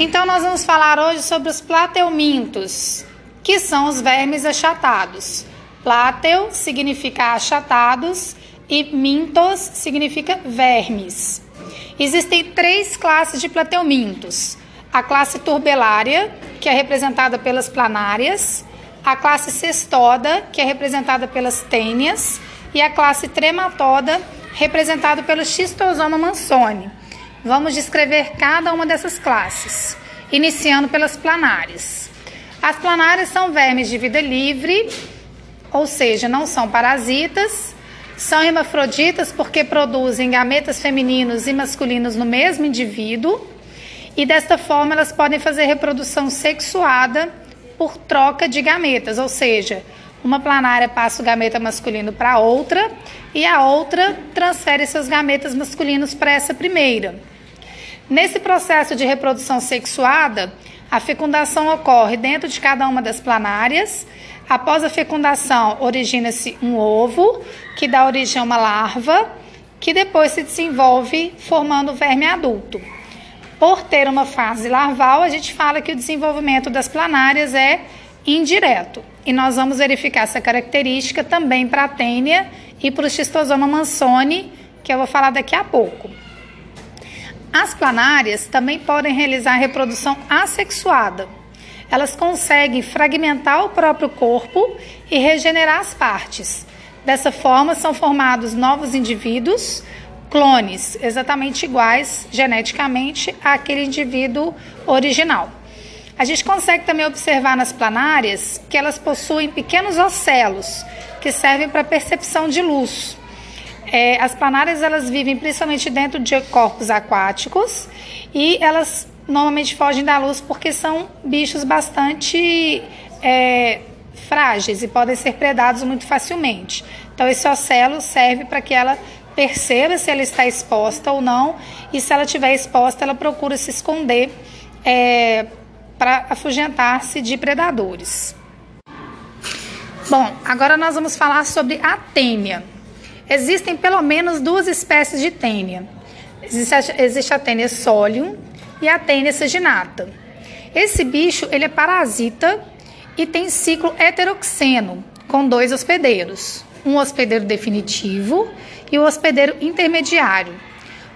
Então nós vamos falar hoje sobre os plateumintos, que são os vermes achatados. Plateu significa achatados e mintos significa vermes. Existem três classes de plateumintos. A classe turbelária, que é representada pelas planárias, a classe cestoda, que é representada pelas tênias, e a classe trematoda, representada pelo xistosoma mansoni. Vamos descrever cada uma dessas classes, iniciando pelas planárias. As planárias são vermes de vida livre, ou seja, não são parasitas, são hermafroditas porque produzem gametas femininos e masculinos no mesmo indivíduo, e desta forma elas podem fazer reprodução sexuada por troca de gametas, ou seja, uma planária passa o gameta masculino para outra e a outra transfere seus gametas masculinos para essa primeira. Nesse processo de reprodução sexuada, a fecundação ocorre dentro de cada uma das planárias. Após a fecundação, origina-se um ovo, que dá origem a uma larva, que depois se desenvolve formando o verme adulto. Por ter uma fase larval, a gente fala que o desenvolvimento das planárias é indireto. E nós vamos verificar essa característica também para a tênia e para o xistosoma mansoni, que eu vou falar daqui a pouco. As planárias também podem realizar reprodução assexuada. Elas conseguem fragmentar o próprio corpo e regenerar as partes. Dessa forma, são formados novos indivíduos, clones exatamente iguais geneticamente àquele indivíduo original. A gente consegue também observar nas planárias que elas possuem pequenos ocelos que servem para percepção de luz. É, as planárias elas vivem principalmente dentro de corpos aquáticos e elas normalmente fogem da luz porque são bichos bastante é, frágeis e podem ser predados muito facilmente. Então esse ocelo serve para que ela perceba se ela está exposta ou não e se ela estiver exposta ela procura se esconder é, para afugentar-se de predadores. Bom, agora nós vamos falar sobre a tênia. Existem pelo menos duas espécies de tênia. Existe a, existe a tênia solium e a tênia saginata. Esse bicho ele é parasita e tem ciclo heteroxeno, com dois hospedeiros, um hospedeiro definitivo e o um hospedeiro intermediário.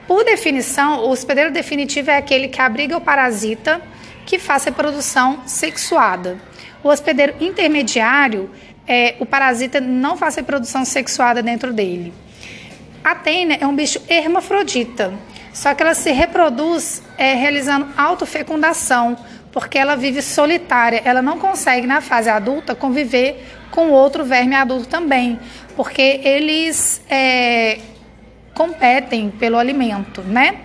Por definição, o hospedeiro definitivo é aquele que abriga o parasita que faz reprodução sexuada. O hospedeiro intermediário, é, o parasita não faz reprodução sexuada dentro dele. A tênia é um bicho hermafrodita, só que ela se reproduz é, realizando autofecundação, porque ela vive solitária, ela não consegue na fase adulta conviver com outro verme adulto também, porque eles é, competem pelo alimento, né?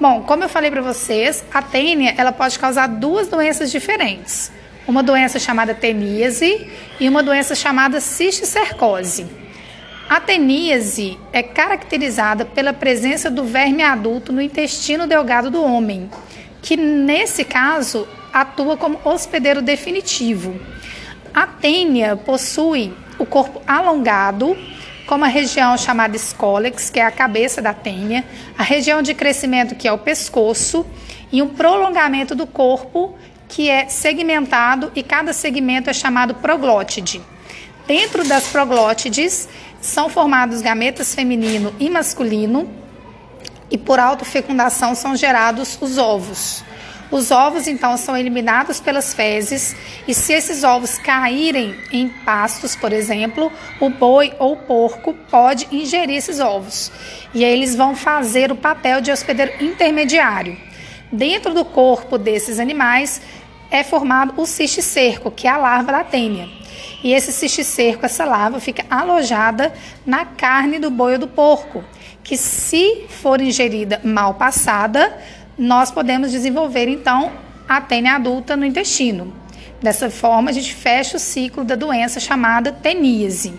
Bom, como eu falei para vocês, a tênia ela pode causar duas doenças diferentes. Uma doença chamada teníase e uma doença chamada cisticercose. A teníase é caracterizada pela presença do verme adulto no intestino delgado do homem, que nesse caso atua como hospedeiro definitivo. A tênia possui o corpo alongado, como a região chamada escólex, que é a cabeça da tênia, a região de crescimento, que é o pescoço, e um prolongamento do corpo, que é segmentado, e cada segmento é chamado proglótide. Dentro das proglótides são formados gametas feminino e masculino, e por autofecundação são gerados os ovos. Os ovos, então, são eliminados pelas fezes e se esses ovos caírem em pastos, por exemplo, o boi ou o porco pode ingerir esses ovos. E aí eles vão fazer o papel de hospedeiro intermediário. Dentro do corpo desses animais é formado o cisticerco, que é a larva da tênia. E esse cisticerco, essa larva, fica alojada na carne do boi ou do porco, que se for ingerida mal passada, nós podemos desenvolver então a tênia adulta no intestino. Dessa forma, a gente fecha o ciclo da doença chamada teníase.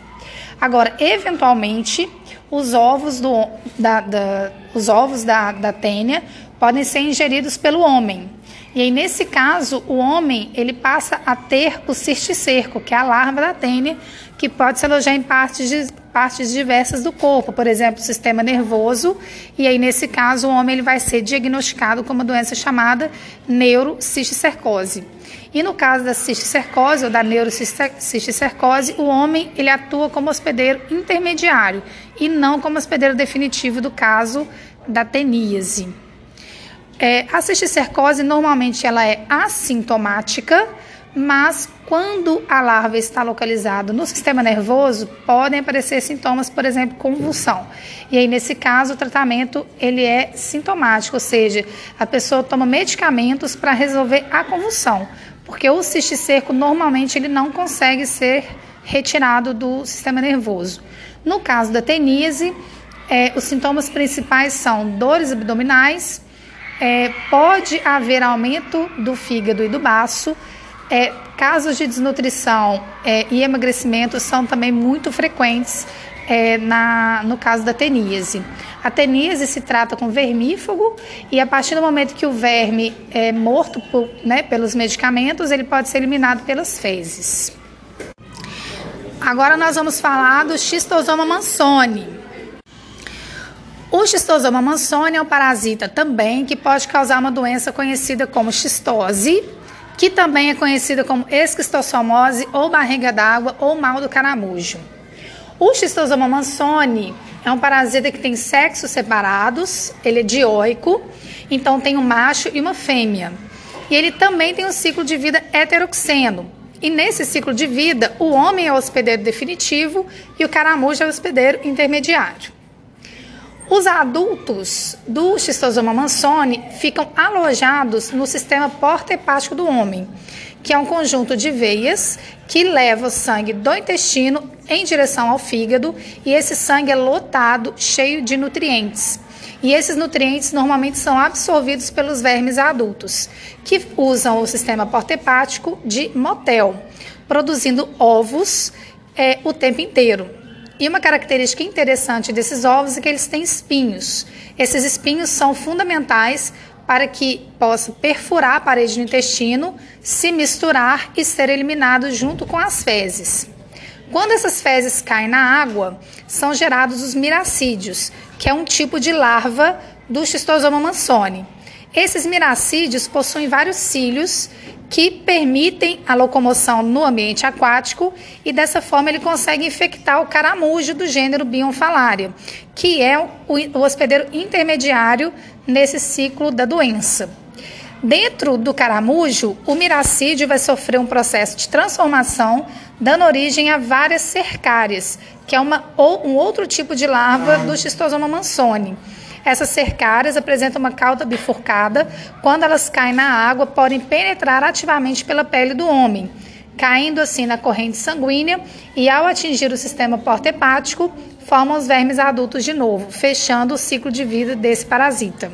Agora, eventualmente, os ovos, do, da, da, os ovos da, da tênia podem ser ingeridos pelo homem. E aí, nesse caso, o homem ele passa a ter o cisticerco, que é a larva da tênia, que pode se alojar em partes, de, partes diversas do corpo, por exemplo, o sistema nervoso, e aí nesse caso o homem ele vai ser diagnosticado com uma doença chamada neurocisticercose. E no caso da cisticercose ou da neurocisticercose, o homem ele atua como hospedeiro intermediário e não como hospedeiro definitivo do caso da teníase. É, a cisticercose normalmente ela é assintomática, mas quando a larva está localizada no sistema nervoso, podem aparecer sintomas, por exemplo, convulsão. E aí, nesse caso, o tratamento ele é sintomático, ou seja, a pessoa toma medicamentos para resolver a convulsão, porque o cisticerco normalmente ele não consegue ser retirado do sistema nervoso. No caso da teníase, é, os sintomas principais são dores abdominais, é, pode haver aumento do fígado e do baço, é, casos de desnutrição é, e emagrecimento são também muito frequentes é, na, no caso da teníase. A teníase se trata com vermífugo e a partir do momento que o verme é morto por, né, pelos medicamentos, ele pode ser eliminado pelas fezes. Agora nós vamos falar do xistosoma mansoni. O xistosoma mansoni é um parasita também que pode causar uma doença conhecida como xistose, que também é conhecida como esquistossomose ou barriga d'água ou mal do caramujo. O xistosoma mansoni é um parasita que tem sexos separados, ele é dioico, então tem um macho e uma fêmea. E ele também tem um ciclo de vida heteroxeno. E nesse ciclo de vida, o homem é o hospedeiro definitivo e o caramujo é o hospedeiro intermediário. Os adultos do xistosoma mansoni ficam alojados no sistema porta-hepático do homem, que é um conjunto de veias que leva o sangue do intestino em direção ao fígado e esse sangue é lotado, cheio de nutrientes. E esses nutrientes normalmente são absorvidos pelos vermes adultos, que usam o sistema porta-hepático de motel, produzindo ovos é, o tempo inteiro. E uma característica interessante desses ovos é que eles têm espinhos. Esses espinhos são fundamentais para que possa perfurar a parede do intestino, se misturar e ser eliminado junto com as fezes. Quando essas fezes caem na água, são gerados os miracídios, que é um tipo de larva do Schistosoma mansoni. Esses miracídios possuem vários cílios que permitem a locomoção no ambiente aquático e dessa forma ele consegue infectar o caramujo do gênero Bionfalaria, que é o hospedeiro intermediário nesse ciclo da doença. Dentro do caramujo, o miracídio vai sofrer um processo de transformação, dando origem a várias cercárias, que é uma, ou um outro tipo de larva do Schistosoma mansoni. Essas cercárias apresentam uma cauda bifurcada. Quando elas caem na água, podem penetrar ativamente pela pele do homem, caindo assim na corrente sanguínea e, ao atingir o sistema porta-hepático, formam os vermes adultos de novo, fechando o ciclo de vida desse parasita.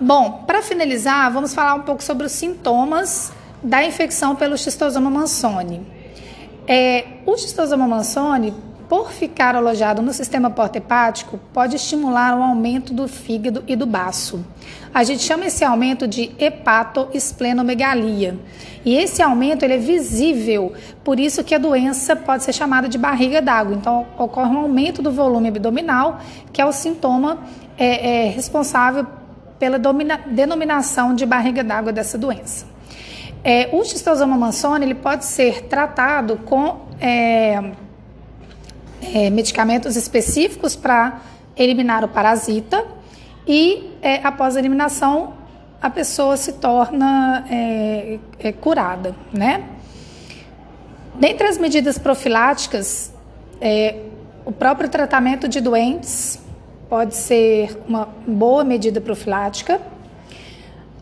Bom, para finalizar, vamos falar um pouco sobre os sintomas da infecção pelo Schistosoma mansoni. É, o Schistosoma mansoni por ficar alojado no sistema porta-hepático, pode estimular o aumento do fígado e do baço. A gente chama esse aumento de hepatoesplenomegalia. E esse aumento ele é visível, por isso que a doença pode ser chamada de barriga d'água. Então, ocorre um aumento do volume abdominal, que é o sintoma é, é, responsável pela denominação de barriga d'água dessa doença. É, o xistosoma mansoni ele pode ser tratado com é, medicamentos específicos para eliminar o parasita e é, após a eliminação a pessoa se torna é, é, curada, né? Dentre as medidas profiláticas, é, o próprio tratamento de doentes pode ser uma boa medida profilática,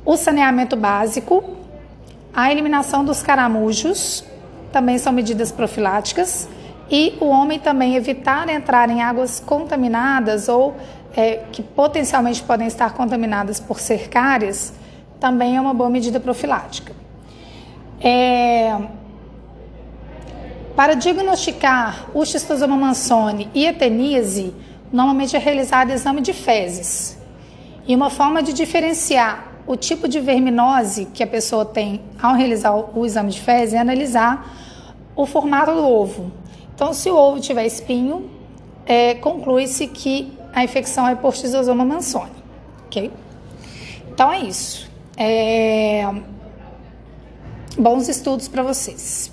o saneamento básico, a eliminação dos caramujos também são medidas profiláticas e o homem também evitar entrar em águas contaminadas ou é, que potencialmente podem estar contaminadas por cercárias também é uma boa medida profilática. É, para diagnosticar o xistosoma mansoni e a normalmente é realizado exame de fezes. E uma forma de diferenciar o tipo de verminose que a pessoa tem ao realizar o exame de fezes é analisar o formato do ovo. Então, se o ovo tiver espinho, é, conclui-se que a infecção é por Schistosoma mansoni, ok? Então é isso. É... Bons estudos para vocês.